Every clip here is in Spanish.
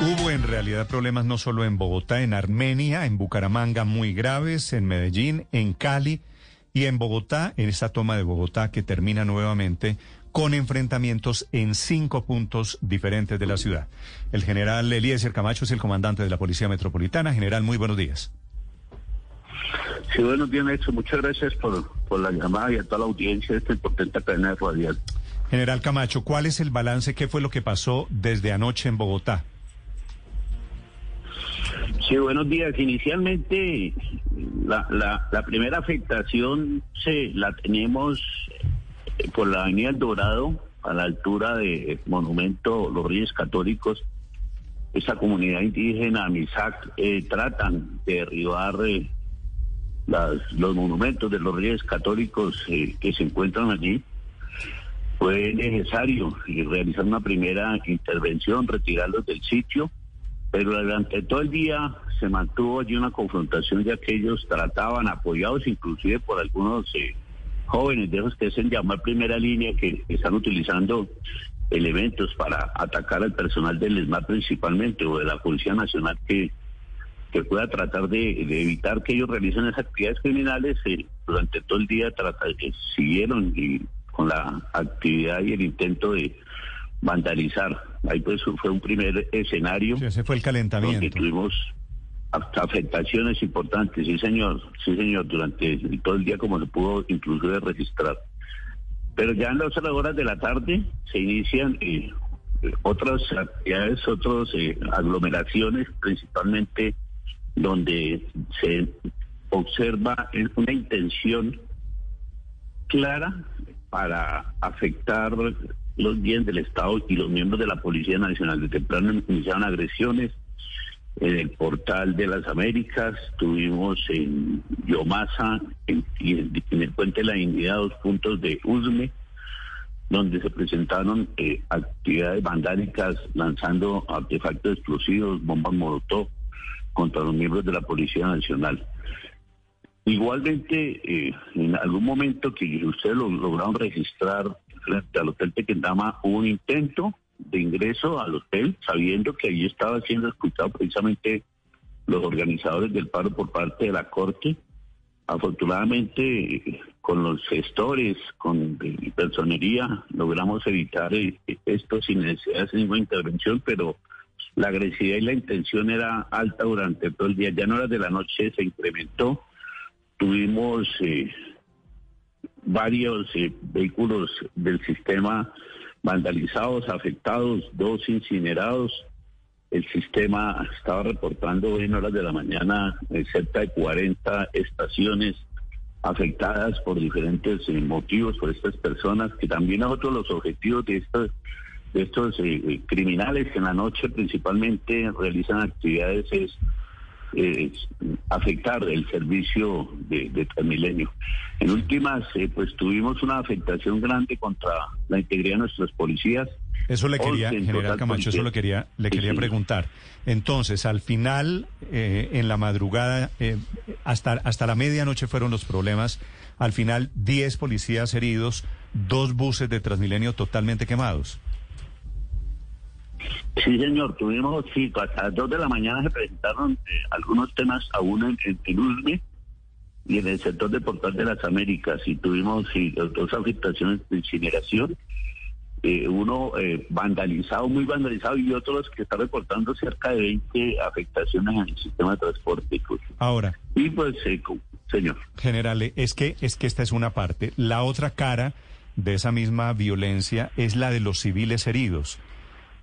Hubo en realidad problemas no solo en Bogotá, en Armenia, en Bucaramanga muy graves, en Medellín, en Cali y en Bogotá, en esta toma de Bogotá que termina nuevamente con enfrentamientos en cinco puntos diferentes de la ciudad. El general Eliezer Camacho es el comandante de la Policía Metropolitana. General, muy buenos días. Sí, buenos días, Néstor. Muchas gracias por, por la llamada y a toda la audiencia de esta importante cadena de radial. General Camacho, ¿cuál es el balance? ¿Qué fue lo que pasó desde anoche en Bogotá? Sí, buenos días. Inicialmente, la, la, primera afectación se la tenemos eh, por la Avenida El Dorado, a la altura del monumento Los Reyes Católicos. Esa comunidad indígena, MISAC, eh, tratan de derribar eh, los monumentos de los Reyes Católicos que se encuentran allí. Fue necesario realizar una primera intervención, retirarlos del sitio pero durante todo el día se mantuvo allí una confrontación de aquellos trataban, apoyados inclusive por algunos eh, jóvenes de esos que se llamar primera línea, que están utilizando elementos para atacar al personal del ESMAD principalmente o de la Policía Nacional que, que pueda tratar de, evitar que ellos realicen esas actividades criminales. Eh, durante todo el día trata, eh, siguieron y con la actividad y el intento de vandalizar. Ahí pues fue un primer escenario. ese fue el calentamiento. Donde tuvimos afectaciones importantes, sí señor, sí señor, durante todo el día como se pudo incluso registrar. Pero ya en las horas de la tarde se inician eh, otras actividades, otras eh, aglomeraciones, principalmente donde se observa una intención clara para afectar los bienes del Estado y los miembros de la Policía Nacional. De temprano iniciaron agresiones en el portal de las Américas, tuvimos en Yomasa en, en, el Puente de la Dignidad dos puntos de Usme, donde se presentaron eh, actividades vandálicas lanzando artefactos explosivos, bombas molotov contra los miembros de la Policía Nacional. Igualmente, eh, en algún momento que ustedes lo lograron registrar al Hotel Tequendama hubo un intento de ingreso al hotel, sabiendo que allí estaba siendo escuchado precisamente los organizadores del paro por parte de la Corte. Afortunadamente, con los gestores, con personería, logramos evitar eh, esto sin necesidad de ninguna intervención, pero la agresividad y la intención era alta durante todo el día. Ya en horas de la noche se incrementó. Tuvimos eh, varios eh, vehículos del sistema vandalizados, afectados, dos incinerados. El sistema estaba reportando en horas de la mañana eh, cerca de 40 estaciones afectadas por diferentes eh, motivos por estas personas, que también es otro de los objetivos de estos, criminales que en la noche principalmente realizan actividades es afectar el servicio de, de Transmilenio. En últimas, eh, pues tuvimos una afectación grande contra la integridad de nuestras policías. Eso le quería, general Camacho, eso lo quería, le quería preguntar. Entonces, al final, eh, en la madrugada, eh, hasta, hasta la medianoche fueron los problemas. Al final, 10 policías heridos, dos buses de Transmilenio totalmente quemados. Sí, señor, tuvimos, sí, hasta las 2 de la mañana se presentaron eh, algunos temas aún en, en, USME y en el sector de Portal de las Américas y tuvimos dos afectaciones de incineración, eh, uno eh, vandalizado, muy vandalizado y otros que está reportando cerca de 20 afectaciones en el sistema de transporte. Ahora. Y pues, señor. General, es que, es que esta es una parte. La otra cara de esa misma violencia es la de los civiles heridos.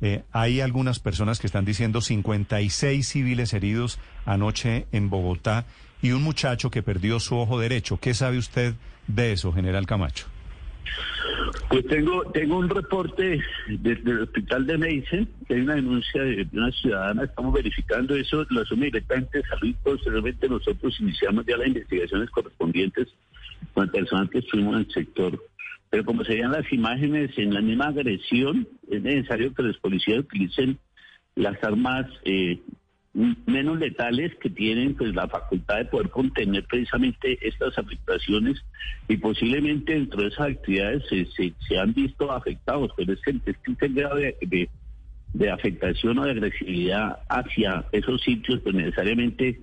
Eh, hay algunas personas que están diciendo 56 civiles heridos anoche en Bogotá y un muchacho que perdió su ojo derecho. ¿Qué sabe usted de eso, general Camacho? Pues tengo tengo un reporte desde el hospital de Meisen, que hay una denuncia de una ciudadana, estamos verificando eso, lo asume directamente salud posteriormente nosotros iniciamos ya las investigaciones correspondientes con el personal que estuvimos en el sector pero como se veían las imágenes en la misma agresión, es necesario que los policías utilicen las armas eh, menos letales que tienen pues la facultad de poder contener precisamente estas afectaciones y posiblemente dentro de esas actividades se, se, han visto afectados, pero es que el grave de, de afectación o de agresividad hacia esos sitios, pues necesariamente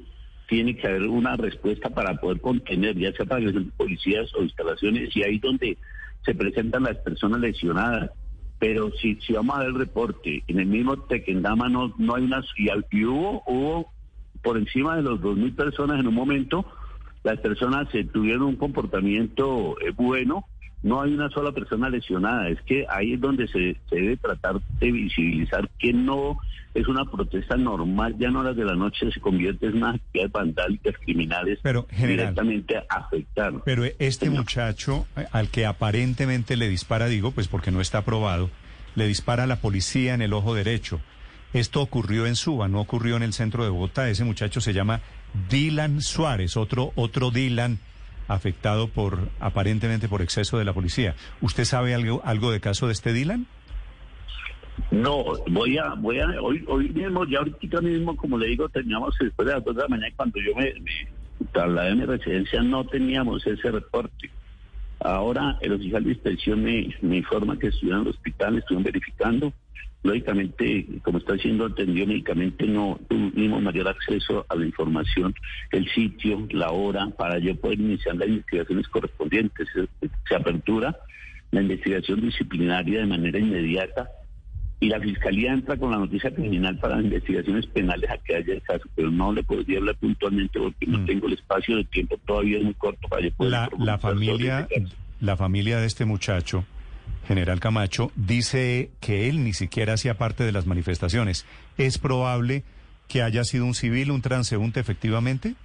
tiene que haber una respuesta para poder contener, ya sea para que policías o instalaciones, y ahí donde se presentan las personas lesionadas. Pero si, si vamos a ver el reporte, en el mismo Tequendama no, no hay una... Y, hubo, hubo por encima de los 2.000 personas en un momento, las personas se tuvieron un comportamiento eh, bueno, no hay una sola persona lesionada. Es que ahí es donde se, debe tratar de visibilizar que no es una protesta normal, ya en horas de la noche se convierte en una actividad vandálicas criminales pero, directamente afectar. Pero este muchacho eh, al que aparentemente le dispara, digo, pues porque no está aprobado, le dispara a la policía en el ojo derecho. Esto ocurrió en Suba, no ocurrió en el centro de Bogotá. Ese muchacho se llama Dylan Suárez, otro, otro Dylan afectado por aparentemente por exceso de la policía. ¿Usted sabe algo, algo de caso de este Dylan? No, voy a, voy a, hoy, hoy mismo, ya ahorita mismo, como le digo, teníamos después de las dos de la mañana, cuando yo me, me trasladé a mi residencia, no teníamos ese reporte. Ahora el oficial de inspección me, me informa que estuvieron en el hospital, estuvieron verificando, Lógicamente, como está siendo atendido médicamente, no tuvimos mayor acceso a la información, el sitio, la hora, para yo poder iniciar las investigaciones correspondientes. Se, apertura la investigación disciplinaria de manera inmediata y la fiscalía entra con la noticia criminal para investigaciones penales a que haya el caso, pero no le podría hablar puntualmente porque no mm. tengo el espacio de tiempo todavía es muy corto para yo poder. La, la familia, la familia de este muchacho general Camacho, dice que él ni siquiera hacía parte de las manifestaciones. ¿Es probable que haya sido un civil, un transeúnte efectivamente?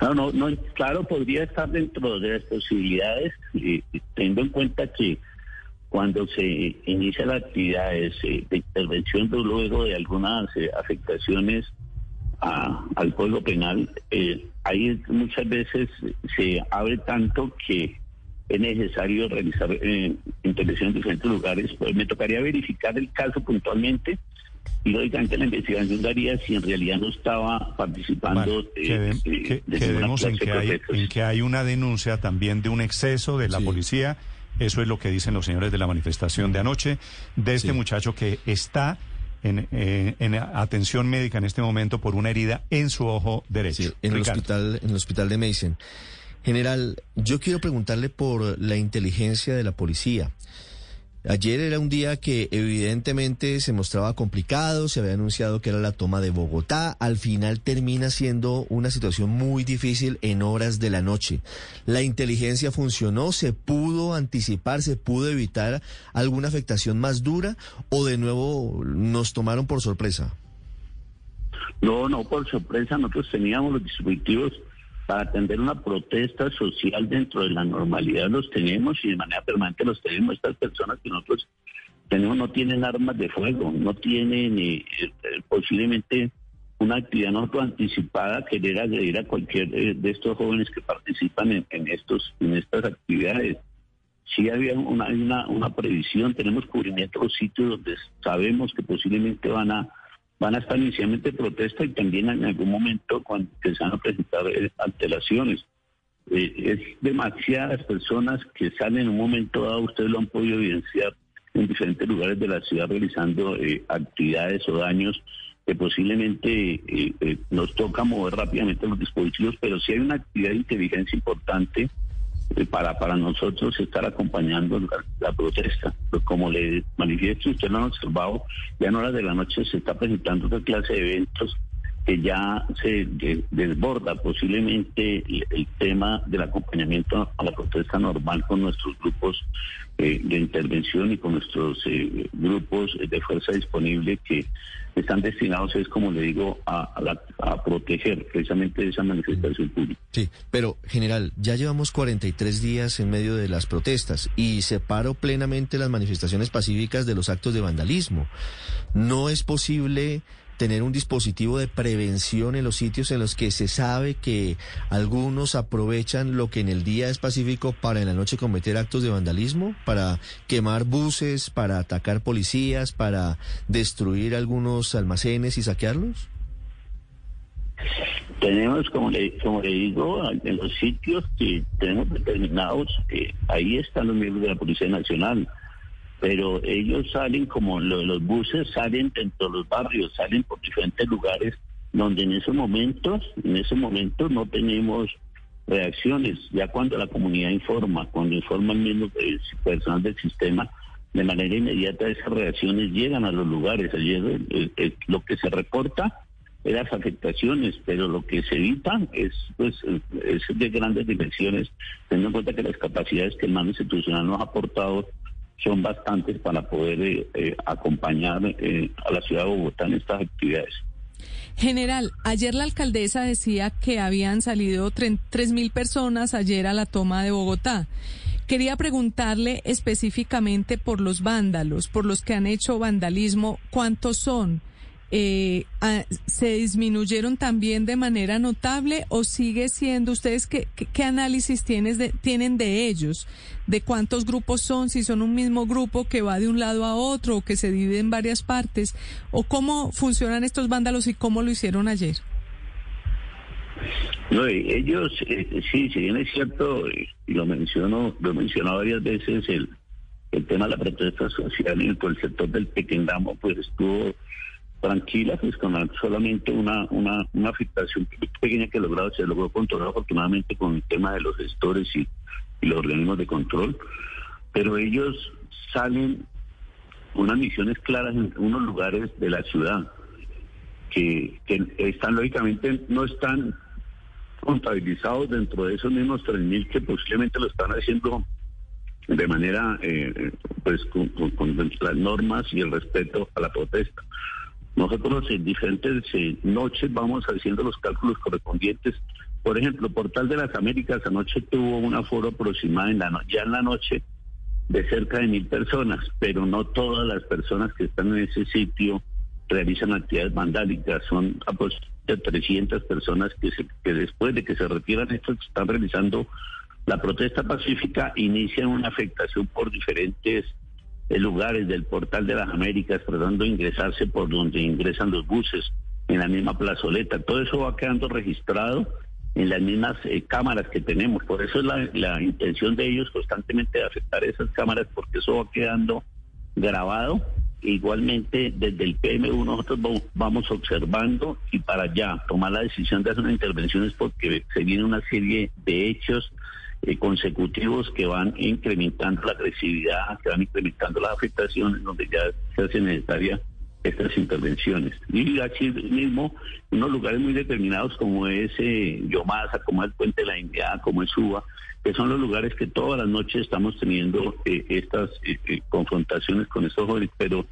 No, no, no, claro, podría estar dentro de las posibilidades, eh, teniendo en cuenta que cuando se inicia la actividad de intervención luego de algunas eh, afectaciones al código penal, eh, ahí muchas veces se abre tanto que es necesario realizar eh, intervención en diferentes lugares, pues me tocaría verificar el caso puntualmente y lógicamente la investigación daría si en realidad no estaba participando de, quedemos en que, hay, en que hay una denuncia también de un exceso de la policía. Eso es lo que dicen los señores de la manifestación de anoche de este muchacho que está en, eh, en, atención médica en este momento por una herida en su ojo derecho. en, el hospital, en el hospital de Mason. General, yo quiero preguntarle por la inteligencia de la policía. Ayer era un día que evidentemente se mostraba complicado, se había anunciado que era la toma de Bogotá, al final termina siendo una situación muy difícil en horas de la noche. ¿La inteligencia funcionó? ¿Se pudo anticipar? ¿Se pudo evitar alguna afectación más dura? ¿O de nuevo nos tomaron por sorpresa? No, no, por sorpresa, nosotros teníamos los dispositivos para atender una protesta social dentro de la normalidad los tenemos y de manera permanente los tenemos. Estas personas que nosotros tenemos no tienen armas de fuego, no tienen eh, eh, posiblemente una actividad no anticipada querer agredir a cualquier eh, de estos jóvenes que participan en, estos en estas actividades. Sí había una, una, una previsión, tenemos cubrimiento de los sitios donde sabemos que posiblemente van a van a estar inicialmente protesta y también en algún momento cuando se van a presentar eh, alteraciones. Eh, es demasiadas personas que salen en un momento dado, ustedes lo han podido evidenciar en diferentes lugares de la ciudad realizando eh, actividades o daños que posiblemente nos toca mover rápidamente los dispositivos, pero si hay una actividad de inteligencia importante eh, para, para nosotros estar acompañando la, protesta. Pero como le manifiesto, usted lo han observado, ya en horas de la noche se está presentando otra clase de eventos que ya se desborda posiblemente el, tema del acompañamiento a la protesta normal con nuestros grupos eh, de intervención y con nuestros eh, grupos de fuerza disponible que están destinados, es como le digo, a, a, proteger precisamente esa manifestación pública. Sí, pero general, ya llevamos 43 días en medio de las protestas y separo plenamente las manifestaciones pacíficas de los actos de vandalismo. No es posible tener un dispositivo de prevención en los sitios en los que se sabe que algunos aprovechan lo que en el día es pacífico para en la noche cometer actos de vandalismo, para quemar buses, para atacar policías, para destruir algunos almacenes y saquearlos? Tenemos, como le, como le digo, en los sitios que tenemos determinados, ahí están los miembros de la Policía Nacional pero ellos salen como los buses salen dentro de los barrios, salen por diferentes lugares donde en esos momentos, en esos momentos no tenemos reacciones, ya cuando la comunidad informa, cuando informan mismo el personal del sistema, de manera inmediata esas reacciones llegan a los lugares. Ayer lo que se reporta es las afectaciones, pero lo que se evita es, pues, es de grandes dimensiones, teniendo en cuenta que las capacidades que el mando institucional nos ha aportado son bastantes para poder eh, eh, acompañar eh, a la ciudad de Bogotá en estas actividades. General, ayer la alcaldesa decía que habían salido tres mil personas ayer a la toma de Bogotá. Quería preguntarle específicamente por los vándalos, por los que han hecho vandalismo, ¿cuántos son? Eh, se disminuyeron también de manera notable o sigue siendo, ustedes qué, qué, análisis tienes de, tienen de ellos, de cuántos grupos son, si son un mismo grupo que va de un lado a otro o que se divide en varias partes, o cómo funcionan estos vándalos y cómo lo hicieron ayer. No, ellos, eh, sí, si bien es cierto, y lo menciono, lo he mencionado varias veces, el, el tema de la protesta social y el, el sector del pequeño pues estuvo tranquila, pues con solamente una, una, una afectación pequeña que logrado, se logró controlar afortunadamente con el tema de los gestores y, los organismos de control, pero ellos salen unas misiones claras en unos lugares de la ciudad que, que están lógicamente no están contabilizados dentro de esos mismos 3.000 que posiblemente lo están haciendo de manera eh, pues con, con, las normas y el respeto a la protesta. Nosotros en diferentes eh, noches vamos haciendo los cálculos correspondientes. Por ejemplo, Portal de las Américas anoche tuvo un aforo aproximado en la ya en la noche de cerca de mil personas, pero no todas las personas que están en ese sitio realizan actividades vandálicas. Son aproximadamente 300 personas que, que después de que se retiran estos están realizando la protesta pacífica, inician una afectación por diferentes lugares del portal de las Américas tratando de ingresarse por donde ingresan los buses, en la misma plazoleta. Todo eso va quedando registrado en las mismas eh, cámaras que tenemos. Por eso es la, la, intención de ellos constantemente de afectar esas cámaras, porque eso va quedando grabado. Igualmente, desde el PM1 nosotros vamos observando y para allá tomar la decisión de hacer una intervención es porque se viene una serie de hechos eh, consecutivos que van incrementando la agresividad, que van incrementando las afectaciones, donde ya se hace necesaria estas intervenciones. Y aquí mismo, unos lugares muy determinados como es eh, Yomasa, como es el Puente de la India, como es Suba, que son los lugares que todas las noches estamos teniendo eh, estas eh, confrontaciones con estos jóvenes, pero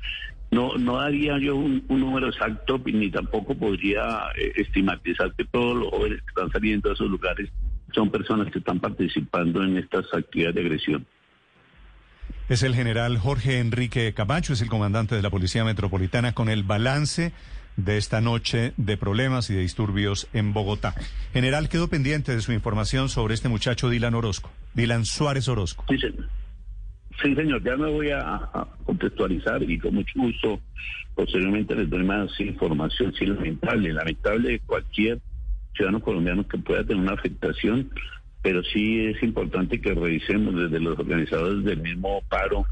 no, no daría yo un, número exacto ni tampoco podría estigmatizar que todos los jóvenes que están saliendo a esos lugares son personas que están participando en estas actividades de agresión. Es el general Jorge Enrique Camacho, es el comandante de la Policía Metropolitana con el balance de esta noche de problemas y de disturbios en Bogotá. General, quedo pendiente de su información sobre este muchacho Dylan Orozco, Dylan Suárez Orozco. Sí, señor. Sí, señor, ya me voy a, contextualizar y con mucho gusto posteriormente les doy más información. Sí, lamentable, lamentable cualquier ciudadanos colombianos que pueda tener una afectación, pero sí es importante que revisemos desde los organizadores del mismo paro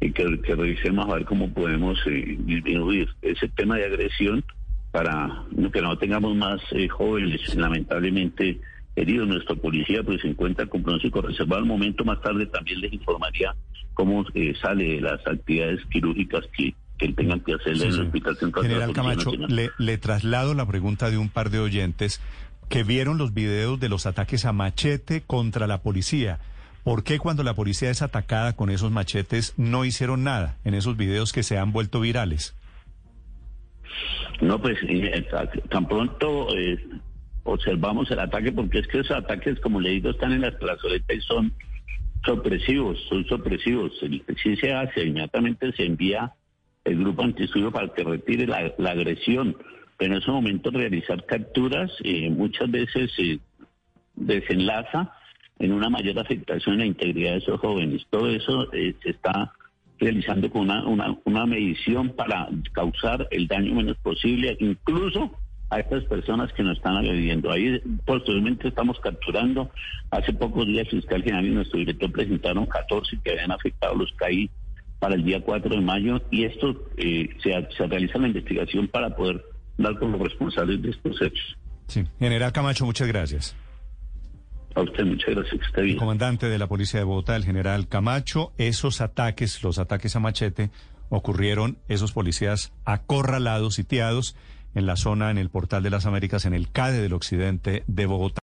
y que, revisemos a ver cómo podemos eh, disminuir ese tema de agresión para que no tengamos más eh, jóvenes lamentablemente heridos. Nuestra policía pues se encuentra con pronóstico reservado. Al momento más tarde también les informaría cómo eh, sale de las actividades quirúrgicas que que tengan que hacerle en el Hospital Central. General Camacho, le, le traslado la pregunta de un par de oyentes que vieron los videos de los ataques a machete contra la policía. ¿Por qué cuando la policía es atacada con esos machetes no hicieron nada en esos videos que se han vuelto virales? No, pues eh, tan pronto eh, observamos el ataque, porque es que esos ataques, como le digo, están en las plazoletas y son sorpresivos, son sorpresivos. Si se hace, inmediatamente se envía el grupo antisuyo para que retire la, agresión. Pero en ese momento realizar capturas eh, muchas veces se desenlaza en una mayor afectación en la integridad de esos jóvenes. Todo eso eh, se está realizando con una, una, una medición para causar el daño menos posible, incluso a estas personas que nos están agrediendo. Ahí posteriormente estamos capturando. Hace pocos días el fiscal general y nuestro director presentaron 14 que habían afectado los CAI para el día 4 de mayo y esto eh, se, se realiza la investigación para poder dar con los responsables de estos hechos. Sí. General Camacho, muchas gracias. A usted muchas gracias, que esté bien. El comandante de la Policía de Bogotá, el general Camacho, esos ataques, los ataques a machete, ocurrieron esos policías acorralados, sitiados en la zona, en el Portal de las Américas, en el CADE del occidente de Bogotá.